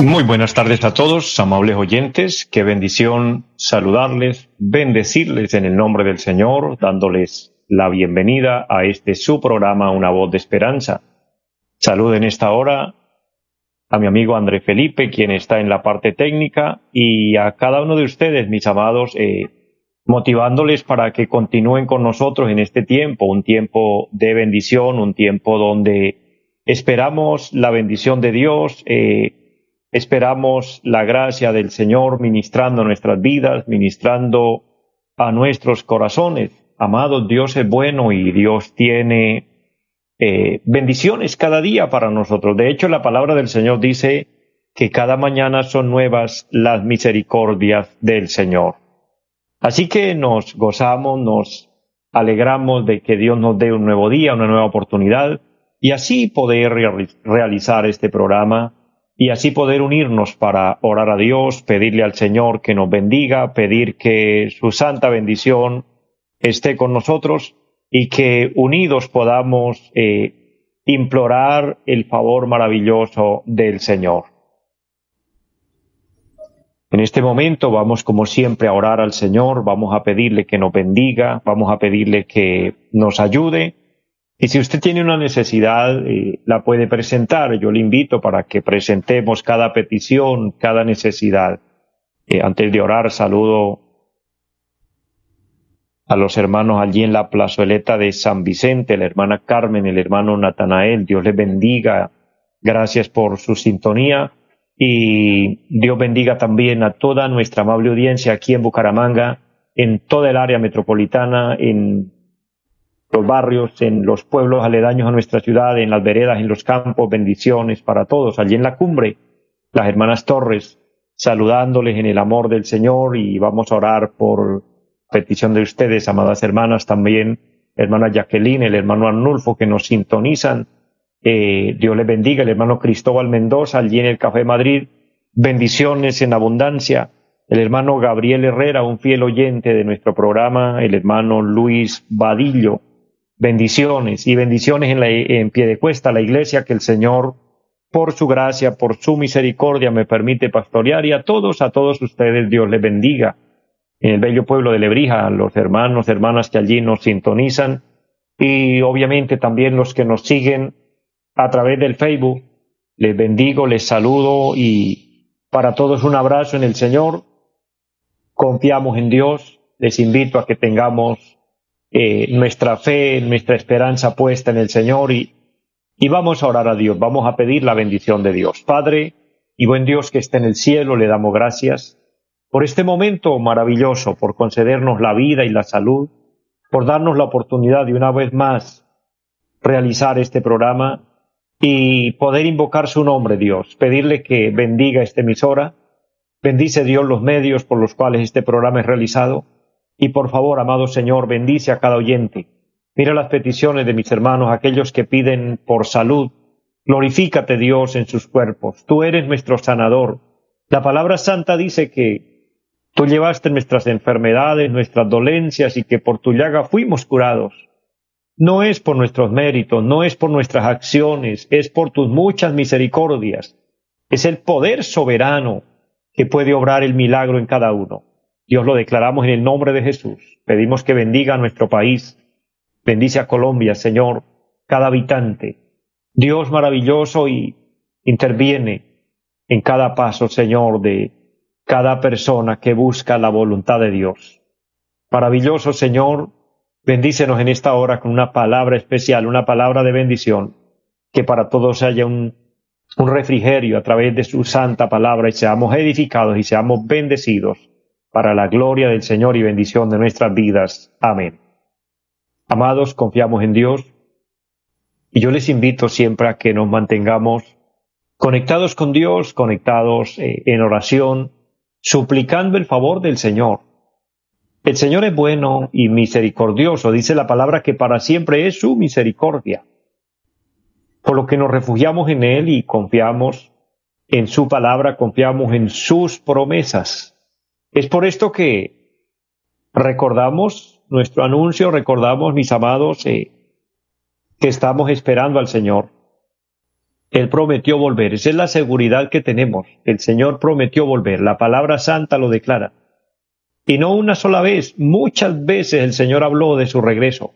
Muy buenas tardes a todos, amables oyentes. Qué bendición saludarles, bendecirles en el nombre del Señor, dándoles la bienvenida a este su programa Una voz de esperanza. Saludo en esta hora a mi amigo André Felipe, quien está en la parte técnica, y a cada uno de ustedes, mis amados, eh, motivándoles para que continúen con nosotros en este tiempo, un tiempo de bendición, un tiempo donde Esperamos la bendición de Dios, eh, esperamos la gracia del Señor ministrando nuestras vidas, ministrando a nuestros corazones. Amados, Dios es bueno y Dios tiene eh, bendiciones cada día para nosotros. De hecho, la palabra del Señor dice que cada mañana son nuevas las misericordias del Señor. Así que nos gozamos, nos alegramos de que Dios nos dé un nuevo día, una nueva oportunidad y así poder realizar este programa y así poder unirnos para orar a Dios, pedirle al Señor que nos bendiga, pedir que su santa bendición esté con nosotros y que unidos podamos eh, implorar el favor maravilloso del Señor. En este momento vamos como siempre a orar al Señor, vamos a pedirle que nos bendiga, vamos a pedirle que nos ayude y si usted tiene una necesidad, eh, la puede presentar. Yo le invito para que presentemos cada petición, cada necesidad. Eh, antes de orar, saludo a los hermanos allí en la plazoleta de San Vicente, la hermana Carmen, el hermano Natanael. Dios les bendiga. Gracias por su sintonía. Y Dios bendiga también a toda nuestra amable audiencia aquí en Bucaramanga, en toda el área metropolitana, en los barrios, en los pueblos aledaños a nuestra ciudad, en las veredas, en los campos, bendiciones para todos. Allí en la cumbre, las hermanas Torres, saludándoles en el amor del Señor y vamos a orar por petición de ustedes, amadas hermanas, también hermana Jacqueline, el hermano Arnulfo, que nos sintonizan. Eh, Dios les bendiga, el hermano Cristóbal Mendoza, allí en el Café Madrid, bendiciones en abundancia. El hermano Gabriel Herrera, un fiel oyente de nuestro programa, el hermano Luis Vadillo, bendiciones y bendiciones en, la, pie de cuesta la iglesia que el Señor, por su gracia, por su misericordia, me permite pastorear y a todos, a todos ustedes Dios les bendiga. En el bello pueblo de Lebrija, a los hermanos, hermanas que allí nos sintonizan y obviamente también los que nos siguen a través del Facebook, les bendigo, les saludo y para todos un abrazo en el Señor. Confiamos en Dios. Les invito a que tengamos eh, nuestra fe, nuestra esperanza puesta en el Señor y, y vamos a orar a Dios, vamos a pedir la bendición de Dios. Padre y buen Dios que está en el cielo, le damos gracias por este momento maravilloso, por concedernos la vida y la salud, por darnos la oportunidad de una vez más realizar este programa y poder invocar su nombre, Dios, pedirle que bendiga esta emisora, bendice Dios los medios por los cuales este programa es realizado, y por favor, amado Señor, bendice a cada oyente. Mira las peticiones de mis hermanos, aquellos que piden por salud. Glorifícate, Dios, en sus cuerpos. Tú eres nuestro sanador. La palabra santa dice que tú llevaste nuestras enfermedades, nuestras dolencias y que por tu llaga fuimos curados. No es por nuestros méritos, no es por nuestras acciones, es por tus muchas misericordias. Es el poder soberano que puede obrar el milagro en cada uno. Dios lo declaramos en el nombre de Jesús. Pedimos que bendiga a nuestro país. Bendice a Colombia, Señor, cada habitante. Dios maravilloso y interviene en cada paso, Señor, de cada persona que busca la voluntad de Dios. Maravilloso, Señor, bendícenos en esta hora con una palabra especial, una palabra de bendición, que para todos haya un, un refrigerio a través de su santa palabra y seamos edificados y seamos bendecidos para la gloria del Señor y bendición de nuestras vidas. Amén. Amados, confiamos en Dios Y yo les invito siempre a que nos mantengamos conectados con Dios, conectados eh, en oración, suplicando el favor del Señor. El Señor es bueno y misericordioso, dice la palabra que para siempre es su misericordia. Por lo que nos refugiamos en Él y confiamos en su palabra, confiamos en sus promesas. Es por esto que recordamos nuestro anuncio, recordamos, mis amados, eh, que estamos esperando al Señor. Él prometió volver. Esa es la seguridad que tenemos. El Señor prometió volver. La palabra santa lo declara. Y no una sola vez, muchas veces el Señor habló de su regreso.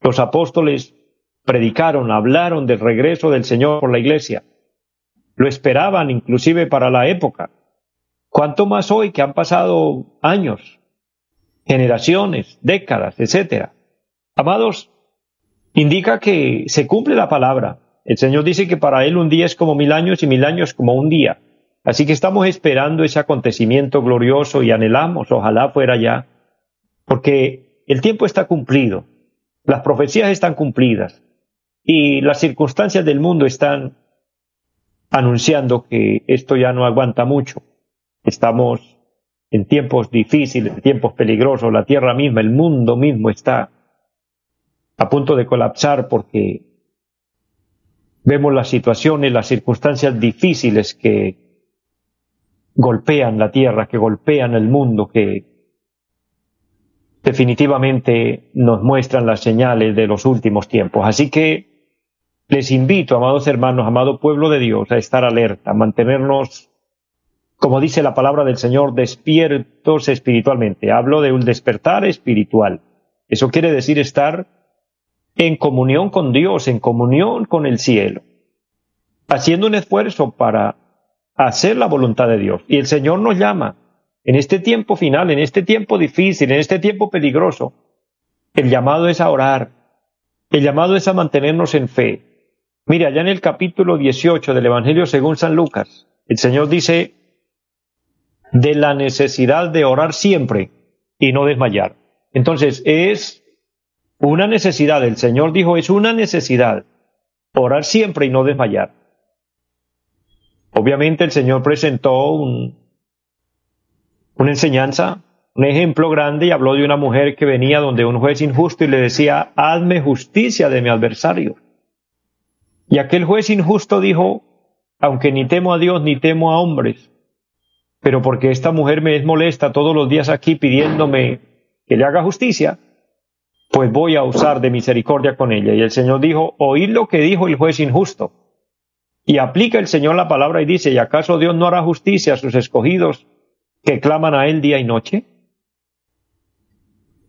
Los apóstoles predicaron, hablaron del regreso del Señor por la iglesia. Lo esperaban inclusive para la época. ¿Cuánto más hoy que han pasado años, generaciones, décadas, etcétera? Amados, indica que se cumple la palabra. El Señor dice que para Él un día es como mil años y mil años como un día. Así que estamos esperando ese acontecimiento glorioso y anhelamos, ojalá fuera ya, porque el tiempo está cumplido, las profecías están cumplidas y las circunstancias del mundo están anunciando que esto ya no aguanta mucho. Estamos en tiempos difíciles, tiempos peligrosos, la tierra misma, el mundo mismo está a punto de colapsar porque vemos las situaciones, las circunstancias difíciles que golpean la tierra, que golpean el mundo, que definitivamente nos muestran las señales de los últimos tiempos. Así que les invito, amados hermanos, amado pueblo de Dios, a estar alerta, a mantenernos, como dice la palabra del Señor, despiertos espiritualmente. Hablo de un despertar espiritual. Eso quiere decir estar en comunión con Dios, en comunión con el cielo, haciendo un esfuerzo para hacer la voluntad de Dios. Y el Señor nos llama en este tiempo final, en este tiempo difícil, en este tiempo peligroso. El llamado es a orar. El llamado es a mantenernos en fe. Mire, allá en el capítulo 18 del Evangelio según San Lucas, el Señor dice de la necesidad de orar siempre y no desmayar. Entonces, es una necesidad, el Señor dijo, es una necesidad orar siempre y no desmayar. Obviamente el Señor presentó un, una enseñanza, un ejemplo grande y habló de una mujer que venía donde un juez injusto y le decía, hazme justicia de mi adversario. Y aquel juez injusto dijo, aunque ni temo a Dios ni temo a hombres, pero porque esta mujer me es molesta todos los días aquí pidiéndome que le haga justicia, pues voy a usar de misericordia con ella. Y el Señor dijo, oíd lo que dijo el juez injusto. Y aplica el Señor la palabra y dice, ¿y acaso Dios no hará justicia a sus escogidos que claman a Él día y noche?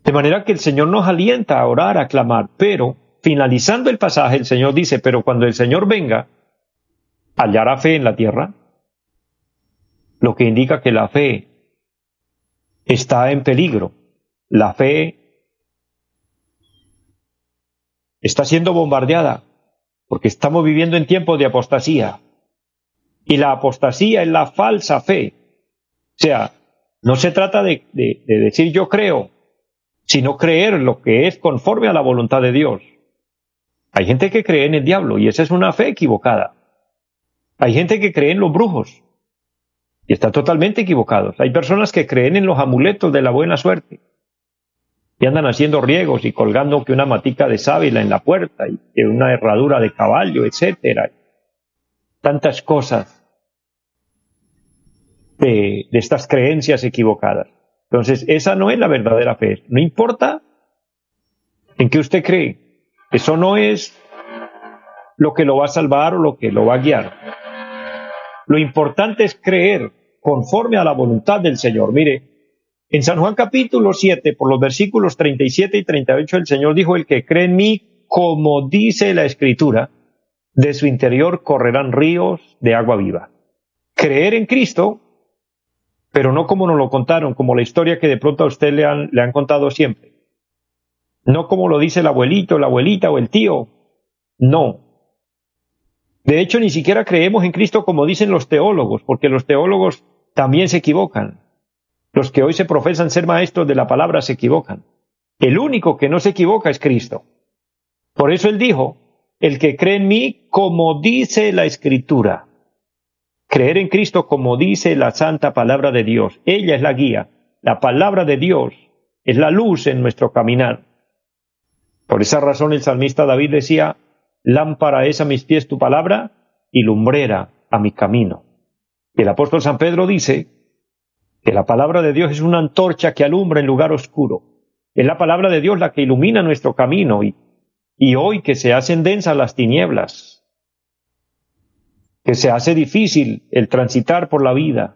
De manera que el Señor nos alienta a orar, a clamar, pero finalizando el pasaje, el Señor dice, pero cuando el Señor venga, hallará fe en la tierra, lo que indica que la fe está en peligro. La fe está siendo bombardeada porque estamos viviendo en tiempos de apostasía. Y la apostasía es la falsa fe. O sea, no se trata de, decir yo creo, sino creer lo que es conforme a la voluntad de Dios. Hay gente que cree en el diablo y esa es una fe equivocada. Hay gente que cree en los brujos y está totalmente equivocados. Hay personas que creen en los amuletos de la buena suerte y andan haciendo riegos y colgando que una matica de sábila en la puerta y que una herradura de caballo, etcétera. Tantas cosas de, de estas creencias equivocadas. Entonces, esa no es la verdadera fe. No importa en qué usted cree. Eso no es lo que lo va a salvar o lo que lo va a guiar. Lo importante es creer conforme a la voluntad del Señor. Mire, en San Juan capítulo 7, por los versículos 37 y 38, el Señor dijo, el que cree en mí, como dice la Escritura, de su interior correrán ríos de agua viva. Creer en Cristo, pero no como nos lo contaron, como la historia que de pronto a usted le han, le han contado siempre. No como lo dice el abuelito, la abuelita o el tío. No. De hecho, ni siquiera creemos en Cristo como dicen los teólogos, porque los teólogos también se equivocan. Los que hoy se profesan ser maestros de la palabra se equivocan. El único que no se equivoca es Cristo. Por eso él dijo, el que cree en mí como dice la escritura. Creer en Cristo como dice la santa palabra de Dios. Ella es la guía. La palabra de Dios es la luz en nuestro caminar. Por esa razón el salmista David decía, lámpara es a mis pies tu palabra y lumbrera a mi camino. El apóstol San Pedro dice que la palabra de Dios es una antorcha que alumbra en lugar oscuro. Es la palabra de Dios la que ilumina nuestro camino y, y hoy que se hacen densas las tinieblas, que se hace difícil el transitar por la vida,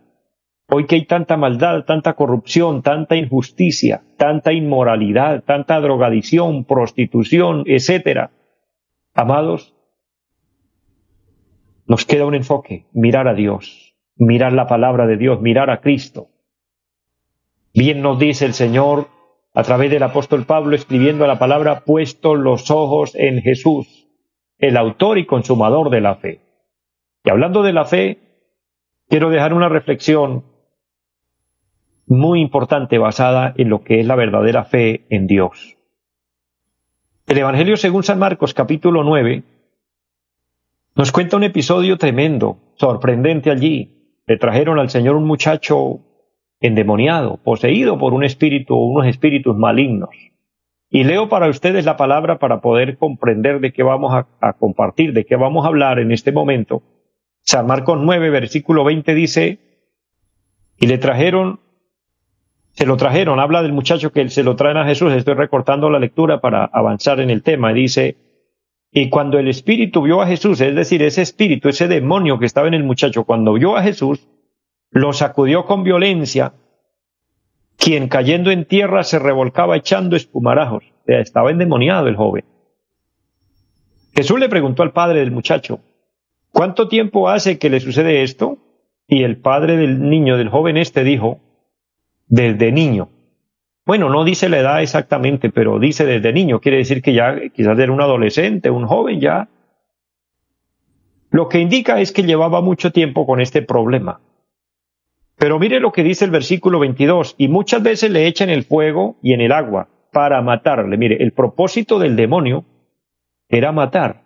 hoy que hay tanta maldad, tanta corrupción, tanta injusticia, tanta inmoralidad, tanta drogadicción, prostitución, etcétera. Amados, nos queda un enfoque, mirar a Dios, mirar la palabra de Dios, mirar a Cristo. Bien nos dice el Señor a través del apóstol Pablo escribiendo la palabra, puesto los ojos en Jesús, el autor y consumador de la fe. Y hablando de la fe, quiero dejar una reflexión muy importante basada en lo que es la verdadera fe en Dios. El Evangelio según San Marcos capítulo 9 nos cuenta un episodio tremendo, sorprendente allí. Le trajeron al Señor un muchacho endemoniado, poseído por un espíritu o unos espíritus malignos. Y leo para ustedes la palabra para poder comprender de qué vamos a, compartir, de qué vamos a hablar en este momento. San Marcos 9, versículo 20 dice, y le trajeron, se lo trajeron, habla del muchacho que se lo traen a Jesús, estoy recortando la lectura para avanzar en el tema, dice, y cuando el espíritu vio a Jesús, es decir, ese espíritu, ese demonio que estaba en el muchacho, cuando vio a Jesús, lo sacudió con violencia, quien cayendo en tierra se revolcaba echando espumarajos. O sea, estaba endemoniado el joven. Jesús le preguntó al padre del muchacho, ¿cuánto tiempo hace que le sucede esto? Y el padre del niño, del joven este, dijo, desde niño. Bueno, no dice la edad exactamente, pero dice desde niño, quiere decir que ya quizás era un adolescente, un joven ya. Lo que indica es que llevaba mucho tiempo con este problema. Pero mire lo que dice el versículo 22, y muchas veces le echan el fuego y en el agua para matarle. Mire, el propósito del demonio era matar,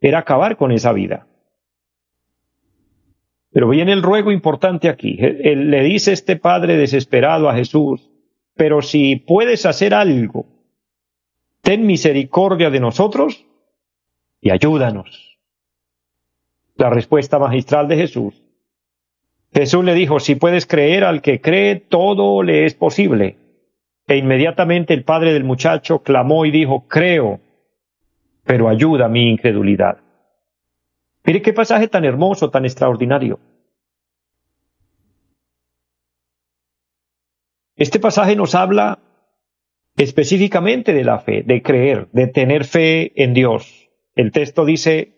era acabar con esa vida. Pero viene el ruego importante aquí. Él, le dice este padre desesperado a Jesús, pero si puedes hacer algo, ten misericordia de nosotros y ayúdanos. La respuesta magistral de Jesús. Jesús le dijo, si puedes creer al que cree, todo le es posible. E inmediatamente el padre del muchacho clamó y dijo, creo, pero ayuda mi incredulidad. Mire qué pasaje tan hermoso, tan extraordinario. Este pasaje nos habla específicamente de la fe, de creer, de tener fe en Dios. El texto dice,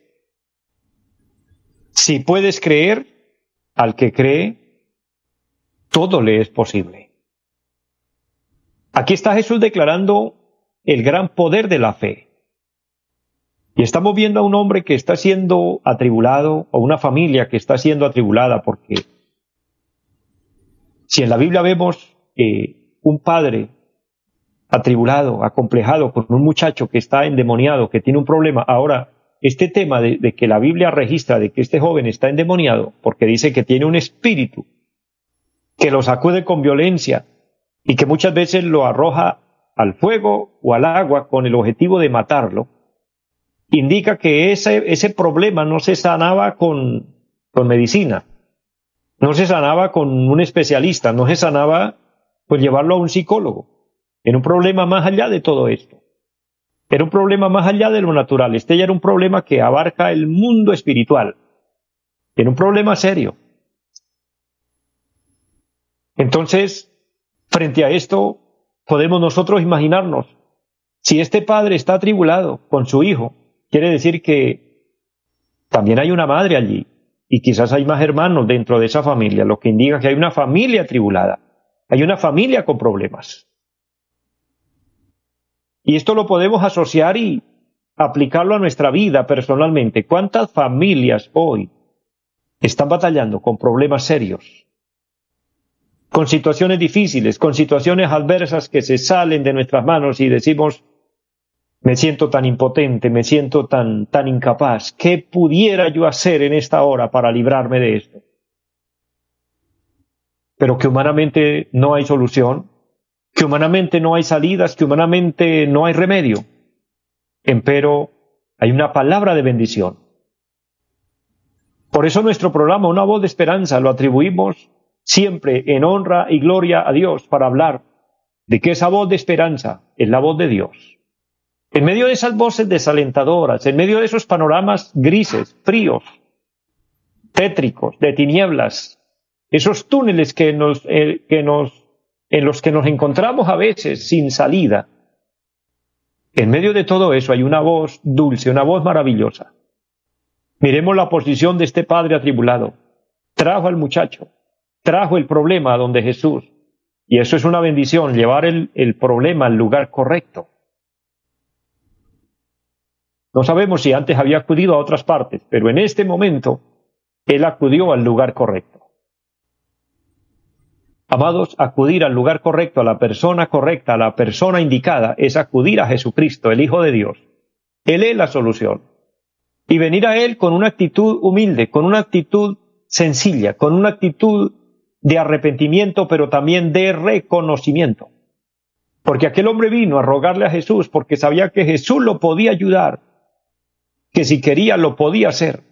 si puedes creer, al que cree, todo le es posible. Aquí está Jesús declarando el gran poder de la fe. Y estamos viendo a un hombre que está siendo atribulado, o una familia que está siendo atribulada, porque si en la Biblia vemos un padre atribulado, acomplejado con un muchacho que está endemoniado, que tiene un problema, ahora este tema de, que la Biblia registra de que este joven está endemoniado, porque dice que tiene un espíritu que lo sacude con violencia y que muchas veces lo arroja al fuego o al agua con el objetivo de matarlo, indica que ese, ese problema no se sanaba con, con medicina, no se sanaba con un especialista, no se sanaba pues llevarlo a un psicólogo. Era un problema más allá de todo esto. Era un problema más allá de lo natural. Este ya era un problema que abarca el mundo espiritual. Era un problema serio. Entonces, frente a esto, podemos nosotros imaginarnos, si este padre está atribulado con su hijo, quiere decir que también hay una madre allí y quizás hay más hermanos dentro de esa familia, lo que indica que hay una familia atribulada. Hay una familia con problemas. Y esto lo podemos asociar y aplicarlo a nuestra vida personalmente. ¿Cuántas familias hoy están batallando con problemas serios? Con situaciones difíciles, con situaciones adversas que se salen de nuestras manos y decimos, Me siento tan impotente, me siento tan, tan incapaz. ¿Qué pudiera yo hacer en esta hora para librarme de esto? Pero que humanamente no hay solución, que humanamente no hay salidas, que humanamente no hay remedio. Empero hay una palabra de bendición. Por eso nuestro programa, Una voz de esperanza, lo atribuimos siempre en honra y gloria a Dios para hablar de que esa voz de esperanza es la voz de Dios. En medio de esas voces desalentadoras, en medio de esos panoramas grises, fríos, tétricos, de tinieblas, esos túneles que nos, eh, que nos, en los que nos encontramos a veces sin salida, en medio de todo eso hay una voz dulce, una voz maravillosa. Miremos la posición de este padre atribulado. Trajo al muchacho, trajo el problema a donde Jesús. Y eso es una bendición, llevar el, el problema al lugar correcto. No sabemos si antes había acudido a otras partes, pero en este momento él acudió al lugar correcto. Amados, acudir al lugar correcto, a la persona correcta, a la persona indicada, es acudir a Jesucristo, el Hijo de Dios. Él es la solución. Y venir a Él con una actitud humilde, con una actitud sencilla, con una actitud de arrepentimiento, pero también de reconocimiento. Porque aquel hombre vino a rogarle a Jesús porque sabía que Jesús lo podía ayudar, que si quería lo podía hacer.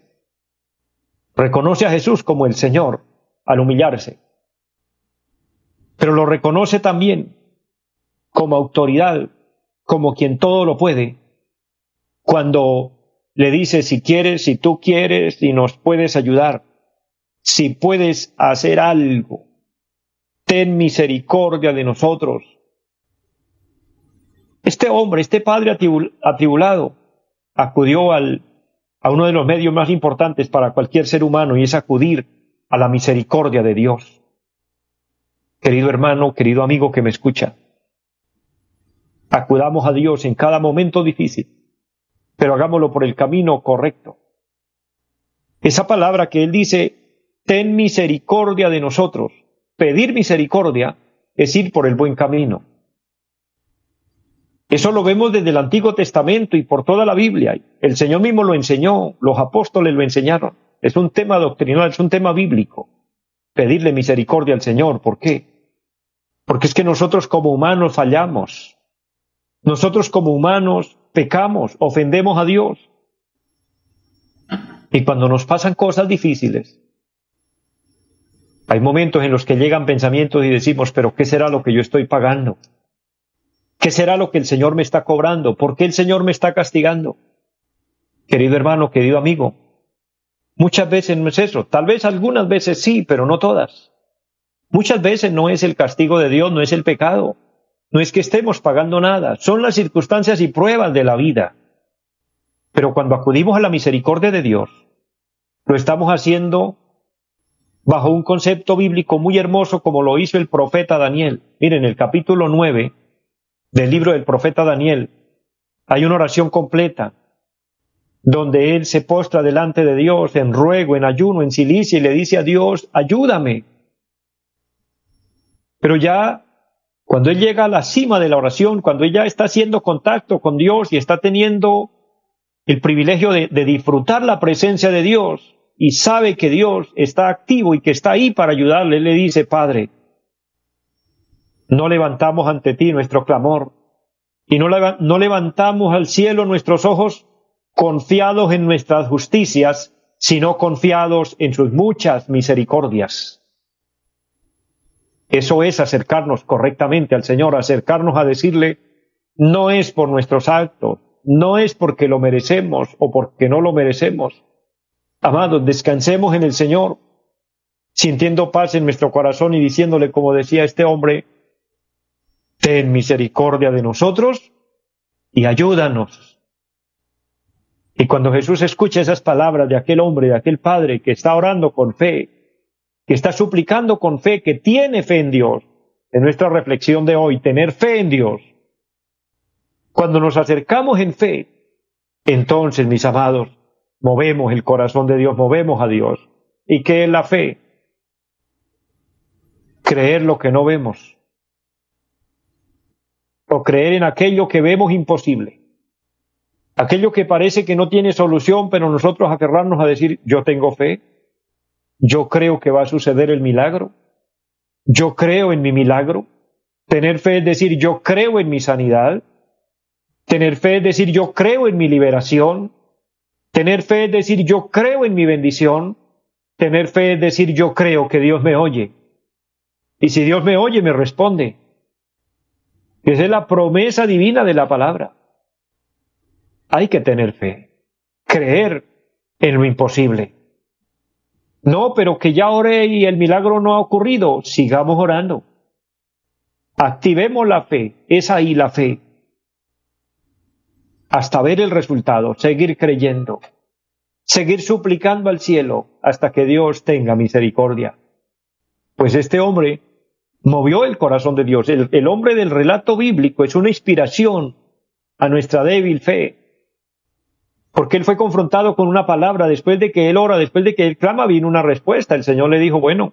Reconoce a Jesús como el Señor al humillarse pero lo reconoce también como autoridad, como quien todo lo puede, cuando le dice si quieres, si tú quieres, si nos puedes ayudar, si puedes hacer algo, ten misericordia de nosotros. Este hombre, este padre atribulado, acudió al, a uno de los medios más importantes para cualquier ser humano y es acudir a la misericordia de Dios querido hermano, querido amigo que me escucha. Acudamos a Dios en cada momento difícil, pero hagámoslo por el camino correcto. Esa palabra que Él dice, ten misericordia de nosotros, pedir misericordia es ir por el buen camino. Eso lo vemos desde el Antiguo Testamento y por toda la Biblia. El Señor mismo lo enseñó, los apóstoles lo enseñaron. Es un tema doctrinal, es un tema bíblico. Pedirle misericordia al Señor. ¿Por qué? Porque es que nosotros como humanos fallamos. Nosotros como humanos pecamos, ofendemos a Dios. Y cuando nos pasan cosas difíciles, hay momentos en los que llegan pensamientos y decimos, pero ¿qué será lo que yo estoy pagando? ¿Qué será lo que el Señor me está cobrando? ¿Por qué el Señor me está castigando? Querido hermano, querido amigo, muchas veces no es eso. Tal vez algunas veces sí, pero no todas. Muchas veces no es el castigo de Dios, no es el pecado, no es que estemos pagando nada, son las circunstancias y pruebas de la vida. Pero cuando acudimos a la misericordia de Dios, lo estamos haciendo bajo un concepto bíblico muy hermoso como lo hizo el profeta Daniel. Miren, en el capítulo 9 del libro del profeta Daniel hay una oración completa donde él se postra delante de Dios en ruego, en ayuno, en silicia y le dice a Dios, ayúdame, pero ya cuando él llega a la cima de la oración, cuando ella está haciendo contacto con Dios y está teniendo el privilegio de, disfrutar la presencia de Dios y sabe que Dios está activo y que está ahí para ayudarle, le dice, Padre, no levantamos ante ti nuestro clamor y no levantamos al cielo nuestros ojos confiados en nuestras justicias, sino confiados en sus muchas misericordias. Eso es acercarnos correctamente al Señor, acercarnos a decirle, no es por nuestros actos, no es porque lo merecemos o porque no lo merecemos. Amados, descansemos en el Señor, sintiendo paz en nuestro corazón y diciéndole, como decía este hombre, ten misericordia de nosotros y ayúdanos. Y cuando Jesús escucha esas palabras de aquel hombre, de aquel padre que está orando con fe, que está suplicando con fe, que tiene fe en Dios. En nuestra reflexión de hoy, tener fe en Dios. Cuando nos acercamos en fe, entonces, mis amados, movemos el corazón de Dios, movemos a Dios. ¿Y qué es la fe? Creer lo que no vemos. O creer en aquello que vemos imposible. Aquello que parece que no tiene solución, pero nosotros aferrarnos a decir, yo tengo fe, yo creo que va a suceder el milagro, yo creo en mi milagro. Tener fe es decir, yo creo en mi sanidad. Tener fe es decir, yo creo en mi liberación. Tener fe es decir, yo creo en mi bendición. Tener fe es decir, yo creo que Dios me oye. Y si Dios me oye, me responde. Esa es la promesa divina de la palabra. Hay que tener fe, creer en lo imposible. No, pero que ya oré y el milagro no ha ocurrido. Sigamos orando. Activemos la fe. Es ahí la fe. Hasta ver el resultado. Seguir creyendo. Seguir suplicando al cielo hasta que Dios tenga misericordia. Pues este hombre movió el corazón de Dios. El, el hombre del relato bíblico es una inspiración a nuestra débil fe porque él fue confrontado con una palabra después de que él ora, después de que él clama, vino una respuesta. El Señor le dijo, bueno,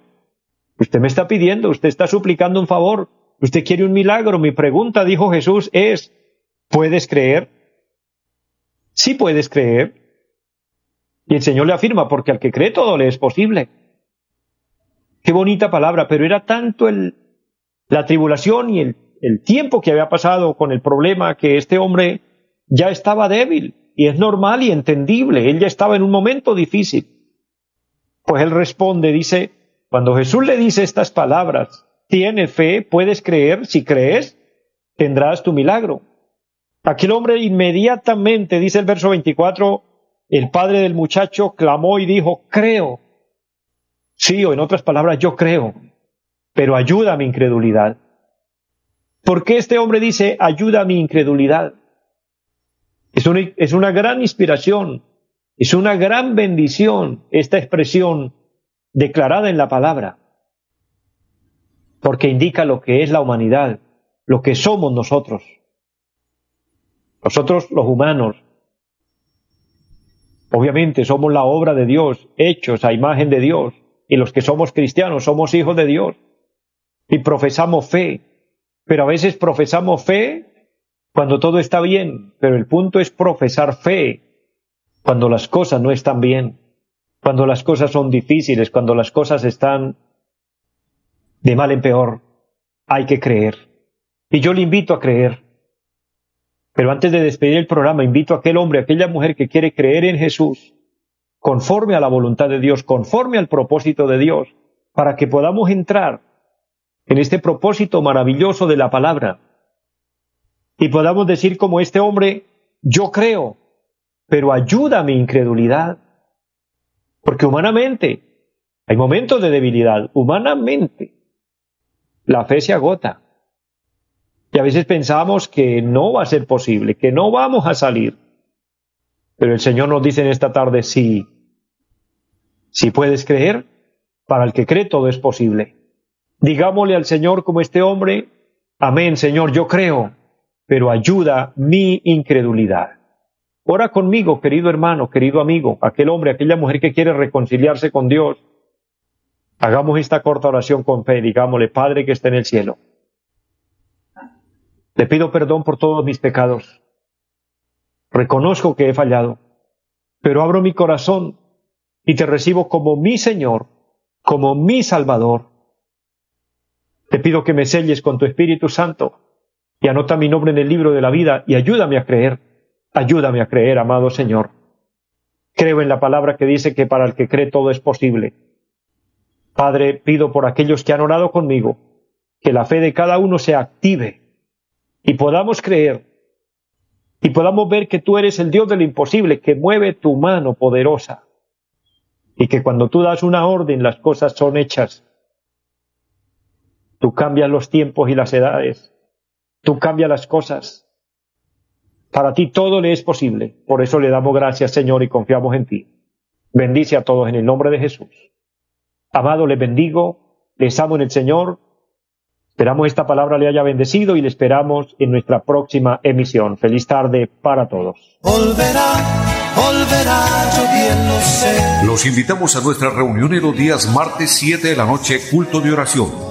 usted me está pidiendo, usted está suplicando un favor, usted quiere un milagro. Mi pregunta, dijo Jesús, es, ¿puedes creer? Sí puedes creer. Y el Señor le afirma, porque al que cree todo le es posible. Qué bonita palabra, pero era tanto la tribulación y el, el tiempo que había pasado con el problema que este hombre ya estaba débil y es normal y entendible. Él ya estaba en un momento difícil. Pues él responde, dice, cuando Jesús le dice estas palabras, tiene fe, puedes creer, si crees, tendrás tu milagro. Aquel hombre inmediatamente, dice el verso 24, el padre del muchacho clamó y dijo, creo. Sí, o en otras palabras, yo creo, pero ayuda a mi incredulidad. ¿Por qué este hombre dice, ayuda a mi incredulidad? Es una, es una gran inspiración, es una gran bendición esta expresión declarada en la palabra, porque indica lo que es la humanidad, lo que somos nosotros. Nosotros los humanos, obviamente somos la obra de Dios, hechos a imagen de Dios, y los que somos cristianos somos hijos de Dios, y profesamos fe, pero a veces profesamos fe cuando todo está bien, pero el punto es profesar fe cuando las cosas no están bien, cuando las cosas son difíciles, cuando las cosas están de mal en peor. Hay que creer. Y yo le invito a creer. Pero antes de despedir el programa, invito a aquel hombre, a aquella mujer que quiere creer en Jesús, conforme a la voluntad de Dios, conforme al propósito de Dios, para que podamos entrar en este propósito maravilloso de la palabra, y podamos decir como este hombre, yo creo, pero ayuda mi incredulidad. Porque humanamente hay momentos de debilidad, humanamente la fe se agota. Y a veces pensamos que no va a ser posible, que no vamos a salir. Pero el Señor nos dice en esta tarde, sí, si puedes creer, para el que cree todo es posible. Digámosle al Señor como este hombre, amén, Señor, yo creo, pero ayuda mi incredulidad. Ora conmigo, querido hermano, querido amigo, aquel hombre, aquella mujer que quiere reconciliarse con Dios. Hagamos esta corta oración con fe, digámosle, Padre que está en el cielo. Le pido perdón por todos mis pecados. Reconozco que he fallado, pero abro mi corazón y te recibo como mi Señor, como mi Salvador. Te pido que me selles con tu Espíritu Santo y anota mi nombre en el libro de la vida y ayúdame a creer. Ayúdame a creer, amado Señor. Creo en la palabra que dice que para el que cree todo es posible. Padre, pido por aquellos que han orado conmigo, que la fe de cada uno se active y podamos creer y podamos ver que tú eres el Dios de lo imposible, que mueve tu mano poderosa y que cuando tú das una orden las cosas son hechas. Tú cambias los tiempos y las edades Tú cambias las cosas. Para ti todo le es posible. Por eso le damos gracias, Señor, y confiamos en ti. Bendice a todos en el nombre de Jesús. Amado, les bendigo, les amo en el Señor. Esperamos esta palabra le haya bendecido y le esperamos en nuestra próxima emisión. Feliz tarde para todos. Los invitamos a nuestra reunión en los días martes 7 de la noche, culto de oración